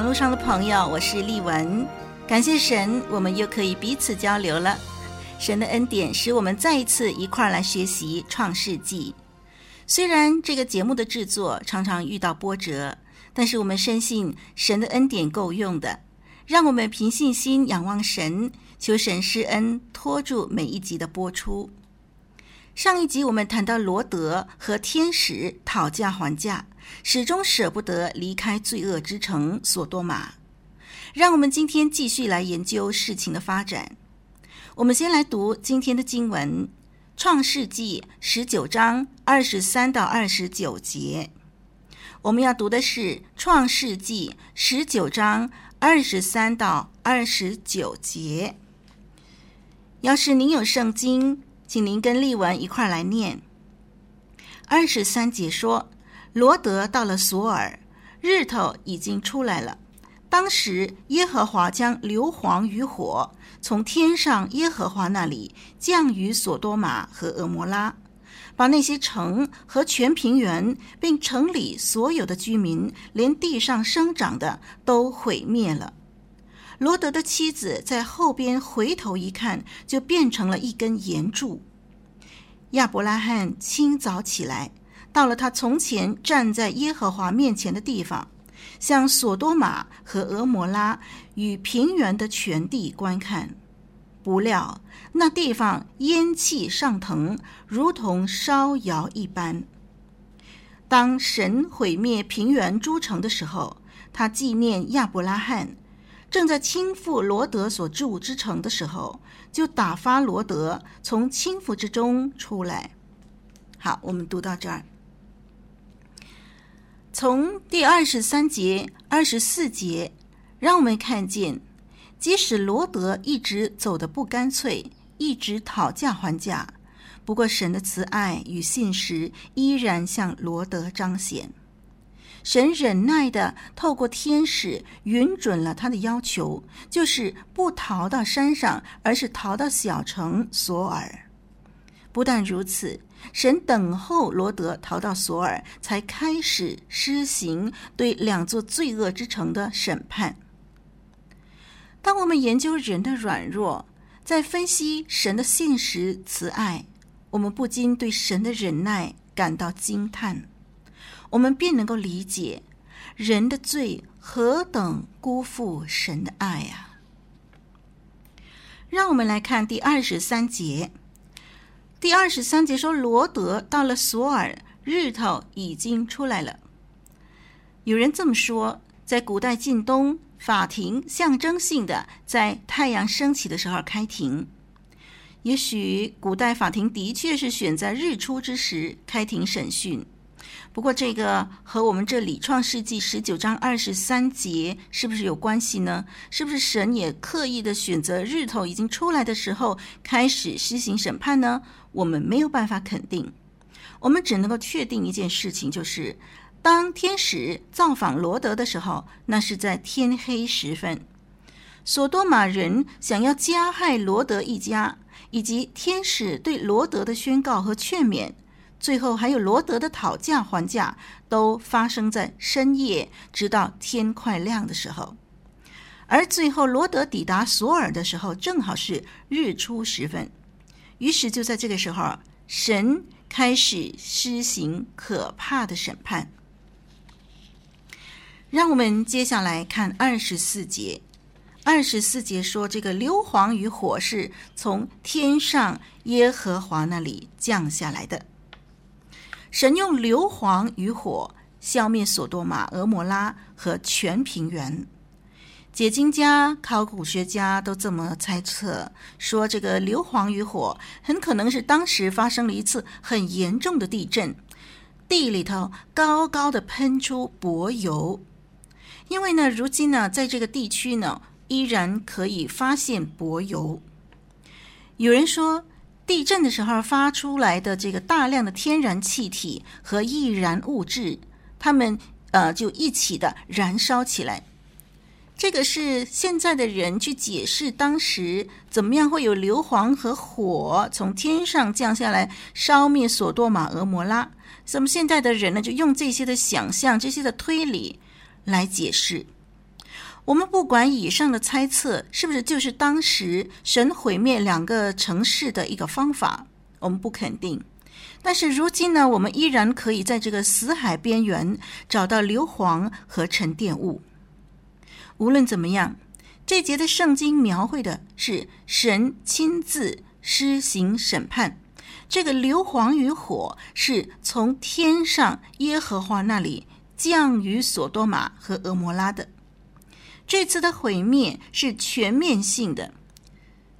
网络上的朋友，我是丽文，感谢神，我们又可以彼此交流了。神的恩典使我们再一次一块儿来学习《创世纪》。虽然这个节目的制作常常遇到波折，但是我们深信神的恩典够用的，让我们凭信心仰望神，求神施恩拖住每一集的播出。上一集我们谈到罗德和天使讨价还价，始终舍不得离开罪恶之城索多玛。让我们今天继续来研究事情的发展。我们先来读今天的经文。创世纪十九章二十三到二十九节，我们要读的是创世纪十九章二十三到二十九节。要是您有圣经，请您跟丽文一块来念。二十三节说，罗得到了索尔，日头已经出来了。当时耶和华将硫磺与火。从天上耶和华那里降于索多玛和蛾摩拉，把那些城和全平原，并城里所有的居民，连地上生长的都毁灭了。罗德的妻子在后边回头一看，就变成了一根岩柱。亚伯拉罕清早起来，到了他从前站在耶和华面前的地方。向索多玛和蛾摩拉与平原的全地观看，不料那地方烟气上腾，如同烧窑一般。当神毁灭平原诸城的时候，他纪念亚伯拉罕，正在倾覆罗德所住之城的时候，就打发罗德从倾覆之中出来。好，我们读到这儿。从第二十三节、二十四节，让我们看见，即使罗德一直走得不干脆，一直讨价还价，不过神的慈爱与信实依然向罗德彰显。神忍耐地透过天使允准了他的要求，就是不逃到山上，而是逃到小城索尔。不但如此。神等候罗德逃到索尔，才开始施行对两座罪恶之城的审判。当我们研究人的软弱，在分析神的信实慈爱，我们不禁对神的忍耐感到惊叹，我们便能够理解人的罪何等辜负神的爱啊！让我们来看第二十三节。第二十三节说，罗德到了索尔，日头已经出来了。有人这么说，在古代近东，法庭象征性的在太阳升起的时候开庭。也许古代法庭的确是选在日出之时开庭审讯。不过，这个和我们这里《创世纪》十九章二十三节是不是有关系呢？是不是神也刻意的选择日头已经出来的时候开始施行审判呢？我们没有办法肯定。我们只能够确定一件事情，就是当天使造访罗德的时候，那是在天黑时分。索多玛人想要加害罗德一家，以及天使对罗德的宣告和劝勉。最后还有罗德的讨价还价，都发生在深夜，直到天快亮的时候。而最后罗德抵达索尔的时候，正好是日出时分。于是就在这个时候，神开始施行可怕的审判。让我们接下来看二十四节。二十四节说，这个硫磺与火是从天上耶和华那里降下来的。神用硫磺与火消灭索多玛、蛾摩拉和全平原。解经家、考古学家都这么猜测，说这个硫磺与火很可能是当时发生了一次很严重的地震，地里头高高的喷出柏油。因为呢，如今呢，在这个地区呢，依然可以发现柏油。有人说，地震的时候发出来的这个大量的天然气体和易燃物质，它们呃就一起的燃烧起来。这个是现在的人去解释当时怎么样会有硫磺和火从天上降下来烧灭索多玛、俄摩拉。那么现在的人呢，就用这些的想象、这些的推理。来解释，我们不管以上的猜测是不是就是当时神毁灭两个城市的一个方法，我们不肯定。但是如今呢，我们依然可以在这个死海边缘找到硫磺和沉淀物。无论怎么样，这节的圣经描绘的是神亲自施行审判。这个硫磺与火是从天上耶和华那里。降于索多玛和俄摩拉的。这次的毁灭是全面性的。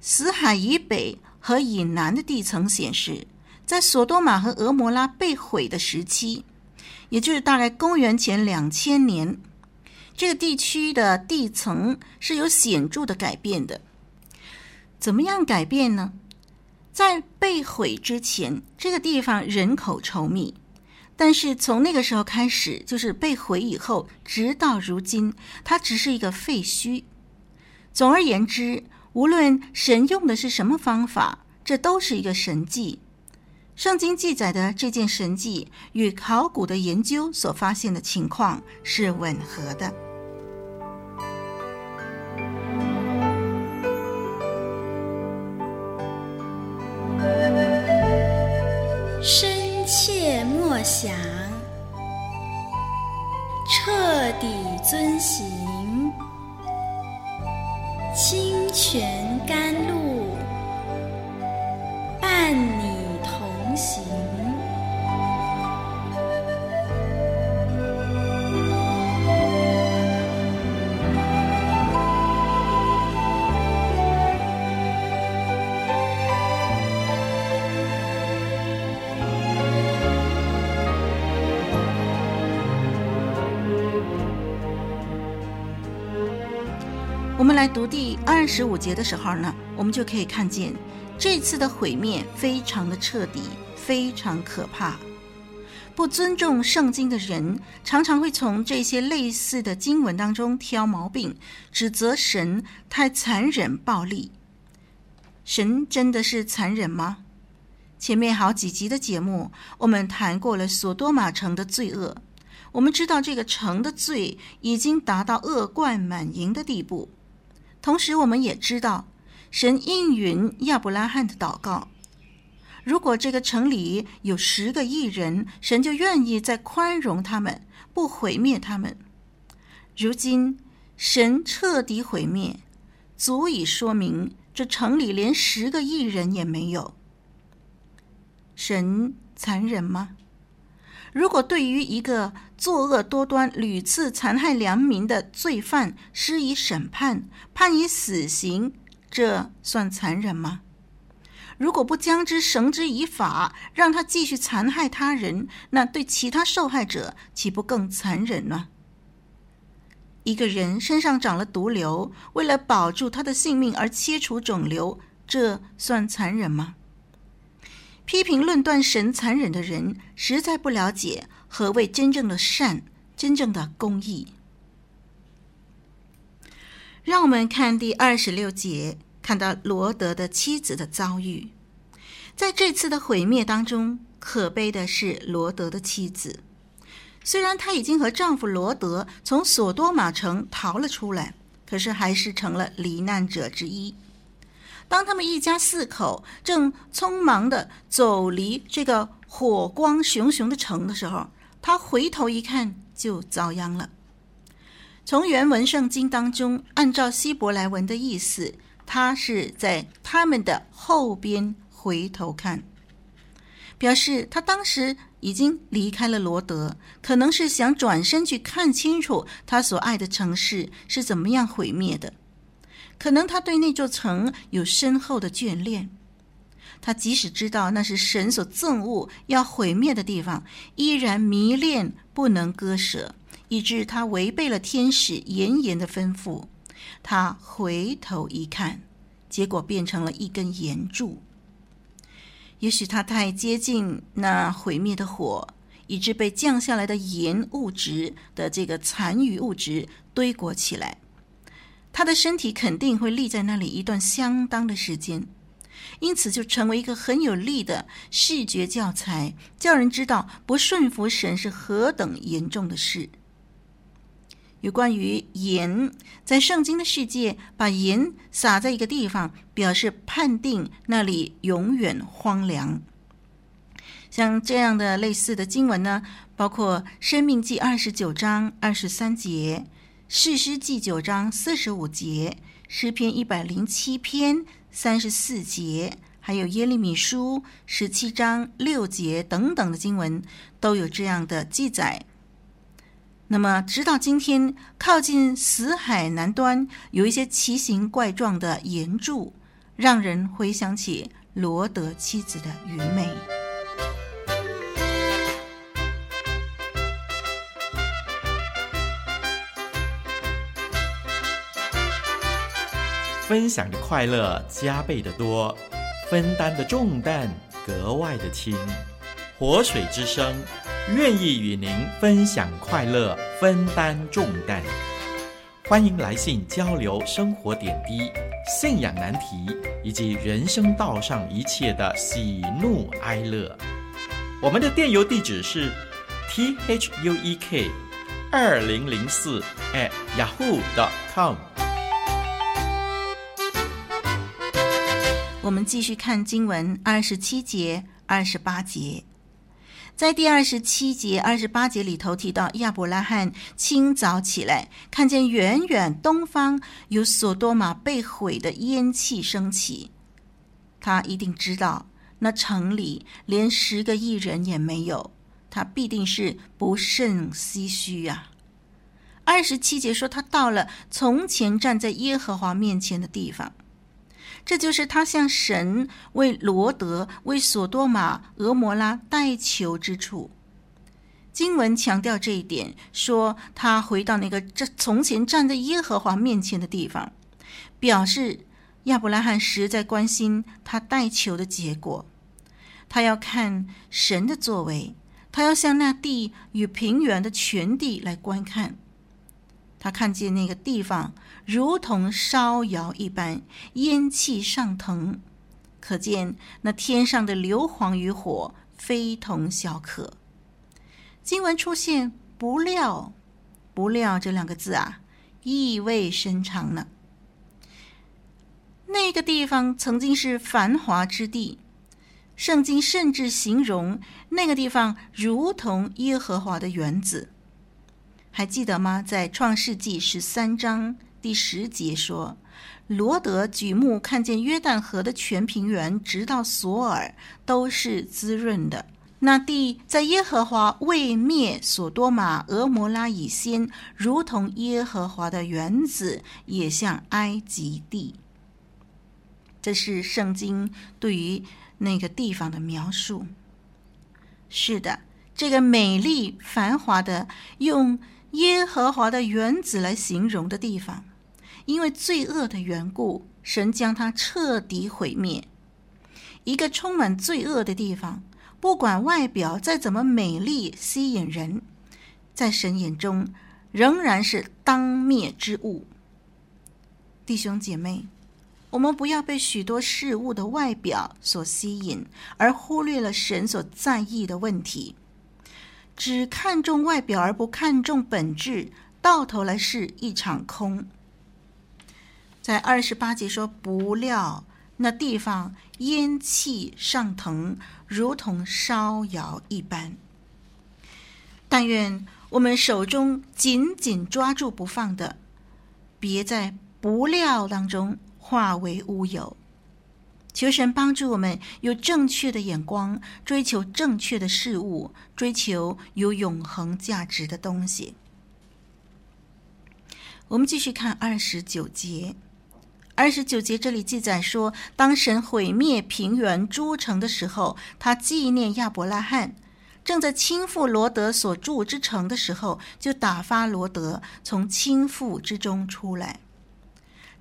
死海以北和以南的地层显示，在索多玛和俄摩拉被毁的时期，也就是大概公元前两千年，这个地区的地层是有显著的改变的。怎么样改变呢？在被毁之前，这个地方人口稠密。但是从那个时候开始，就是被毁以后，直到如今，它只是一个废墟。总而言之，无论神用的是什么方法，这都是一个神迹。圣经记载的这件神迹与考古的研究所发现的情况是吻合的。想，彻底遵行，清泉甘露，来读第二十五节的时候呢，我们就可以看见这次的毁灭非常的彻底，非常可怕。不尊重圣经的人，常常会从这些类似的经文当中挑毛病，指责神太残忍暴力。神真的是残忍吗？前面好几集的节目，我们谈过了索多玛城的罪恶，我们知道这个城的罪已经达到恶贯满盈的地步。同时，我们也知道，神应允亚伯拉罕的祷告。如果这个城里有十个义人，神就愿意再宽容他们，不毁灭他们。如今，神彻底毁灭，足以说明这城里连十个义人也没有。神残忍吗？如果对于一个作恶多端、屡次残害良民的罪犯施以审判，判以死刑，这算残忍吗？如果不将之绳之以法，让他继续残害他人，那对其他受害者岂不更残忍呢？一个人身上长了毒瘤，为了保住他的性命而切除肿瘤，这算残忍吗？批评论断神残忍的人，实在不了解何谓真正的善、真正的公义。让我们看第二十六节，看到罗德的妻子的遭遇。在这次的毁灭当中，可悲的是罗德的妻子。虽然她已经和丈夫罗德从索多玛城逃了出来，可是还是成了罹难者之一。当他们一家四口正匆忙地走离这个火光熊熊的城的时候，他回头一看，就遭殃了。从原文圣经当中，按照希伯来文的意思，他是在他们的后边回头看，表示他当时已经离开了罗德，可能是想转身去看清楚他所爱的城市是怎么样毁灭的。可能他对那座城有深厚的眷恋，他即使知道那是神所憎恶要毁灭的地方，依然迷恋不能割舍，以致他违背了天使严严的吩咐。他回头一看，结果变成了一根岩柱。也许他太接近那毁灭的火，以致被降下来的盐物质的这个残余物质堆裹起来，他的身体肯定会立在那里一段相当的时间，因此就成为一个很有力的视觉教材，叫人知道不顺服神是何等严重的事。有关于盐，在圣经的世界，把盐撒在一个地方，表示判定那里永远荒凉。像这样的类似的经文呢，包括《生命记》二十九章二十三节，《士师记》九章四十五节，《诗篇》一百零七篇三十四节，还有《耶利米书》十七章六节等等的经文，都有这样的记载。那么，直到今天，靠近死海南端有一些奇形怪状的岩柱，让人回想起罗德妻子的愚昧。分享的快乐加倍的多，分担的重担格外的轻。活水之声。愿意与您分享快乐，分担重担。欢迎来信交流生活点滴、信仰难题以及人生道上一切的喜怒哀乐。我们的电邮地址是 t h u e k 二零零四 at yahoo dot com。我们继续看经文二十七节、二十八节。在第二十七节、二十八节里头提到，亚伯拉罕清早起来，看见远远东方有索多玛被毁的烟气升起，他一定知道那城里连十个义人也没有，他必定是不胜唏嘘啊。二十七节说，他到了从前站在耶和华面前的地方。这就是他向神为罗得、为索多玛、俄摩拉代求之处。经文强调这一点，说他回到那个这从前站在耶和华面前的地方，表示亚伯拉罕实在关心他代求的结果。他要看神的作为，他要向那地与平原的全地来观看。他看见那个地方如同烧窑一般，烟气上腾，可见那天上的硫磺与火非同小可。经文出现“不料”，“不料”这两个字啊，意味深长呢。那个地方曾经是繁华之地，圣经甚至形容那个地方如同耶和华的园子。还记得吗？在创世纪十三章第十节说，罗得举目看见约旦河的全平原，直到索尔，都是滋润的。那地在耶和华未灭索多玛、俄摩拉以先，如同耶和华的园子，也像埃及地。这是圣经对于那个地方的描述。是的，这个美丽繁华的用。耶和华的园子来形容的地方，因为罪恶的缘故，神将它彻底毁灭。一个充满罪恶的地方，不管外表再怎么美丽吸引人，在神眼中仍然是当灭之物。弟兄姐妹，我们不要被许多事物的外表所吸引，而忽略了神所在意的问题。只看重外表而不看重本质，到头来是一场空。在二十八节说：“不料那地方烟气上腾，如同烧窑一般。”但愿我们手中紧紧抓住不放的，别在不料当中化为乌有。求神帮助我们有正确的眼光，追求正确的事物，追求有永恒价值的东西。我们继续看二十九节，二十九节这里记载说，当神毁灭平原诸城的时候，他纪念亚伯拉罕。正在倾覆罗德所住之城的时候，就打发罗德从倾覆之中出来。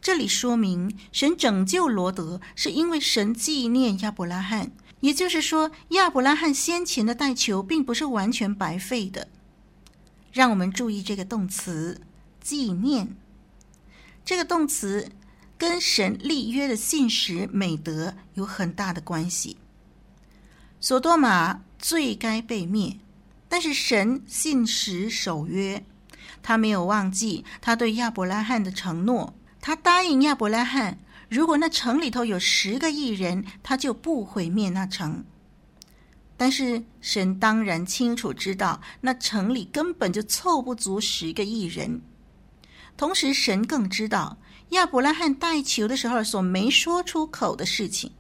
这里说明，神拯救罗德，是因为神纪念亚伯拉罕。也就是说，亚伯拉罕先前的代求，并不是完全白费的。让我们注意这个动词“纪念”。这个动词跟神立约的信实美德有很大的关系。所多玛罪该被灭，但是神信实守约，他没有忘记他对亚伯拉罕的承诺。他答应亚伯拉罕，如果那城里头有十个艺人，他就不毁灭那城。但是神当然清楚知道，那城里根本就凑不足十个艺人。同时，神更知道亚伯拉罕代求的时候所没说出口的事情，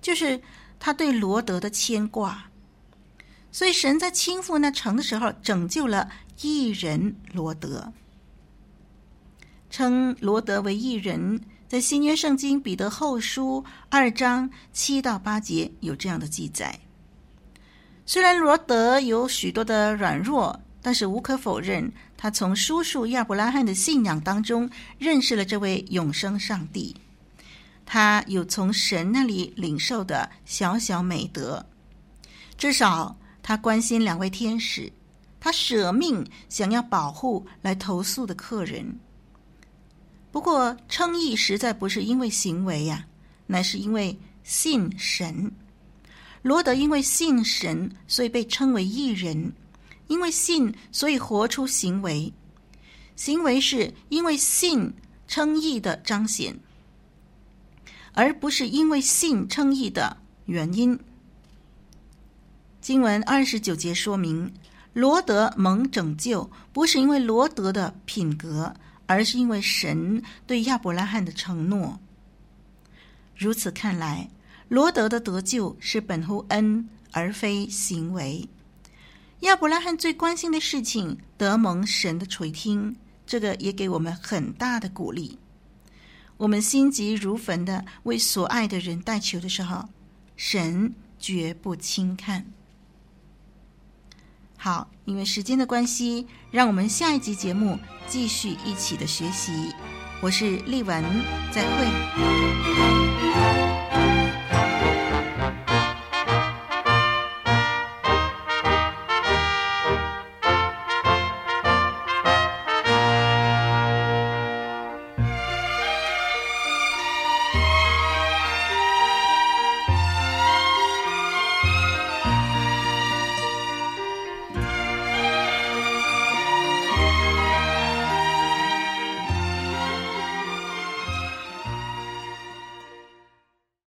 就是。他对罗德的牵挂，所以神在倾覆那城的时候，拯救了艺人罗德，称罗德为义人。在新约圣经彼得后书二章七到八节有这样的记载。虽然罗德有许多的软弱，但是无可否认，他从叔叔亚伯拉罕的信仰当中认识了这位永生上帝。他有从神那里领受的小小美德，至少他关心两位天使，他舍命想要保护来投宿的客人。不过称义实在不是因为行为呀、啊，乃是因为信神。罗德因为信神，所以被称为义人；因为信，所以活出行为。行为是因为信称义的彰显。而不是因为信称义的原因。经文二十九节说明，罗德蒙拯救，不是因为罗德的品格，而是因为神对亚伯拉罕的承诺。如此看来，罗德的得救是本乎恩，而非行为。亚伯拉罕最关心的事情得蒙神的垂听，这个也给我们很大的鼓励。我们心急如焚的为所爱的人代求的时候，神绝不轻看。好，因为时间的关系，让我们下一集节目继续一起的学习。我是丽文，再会。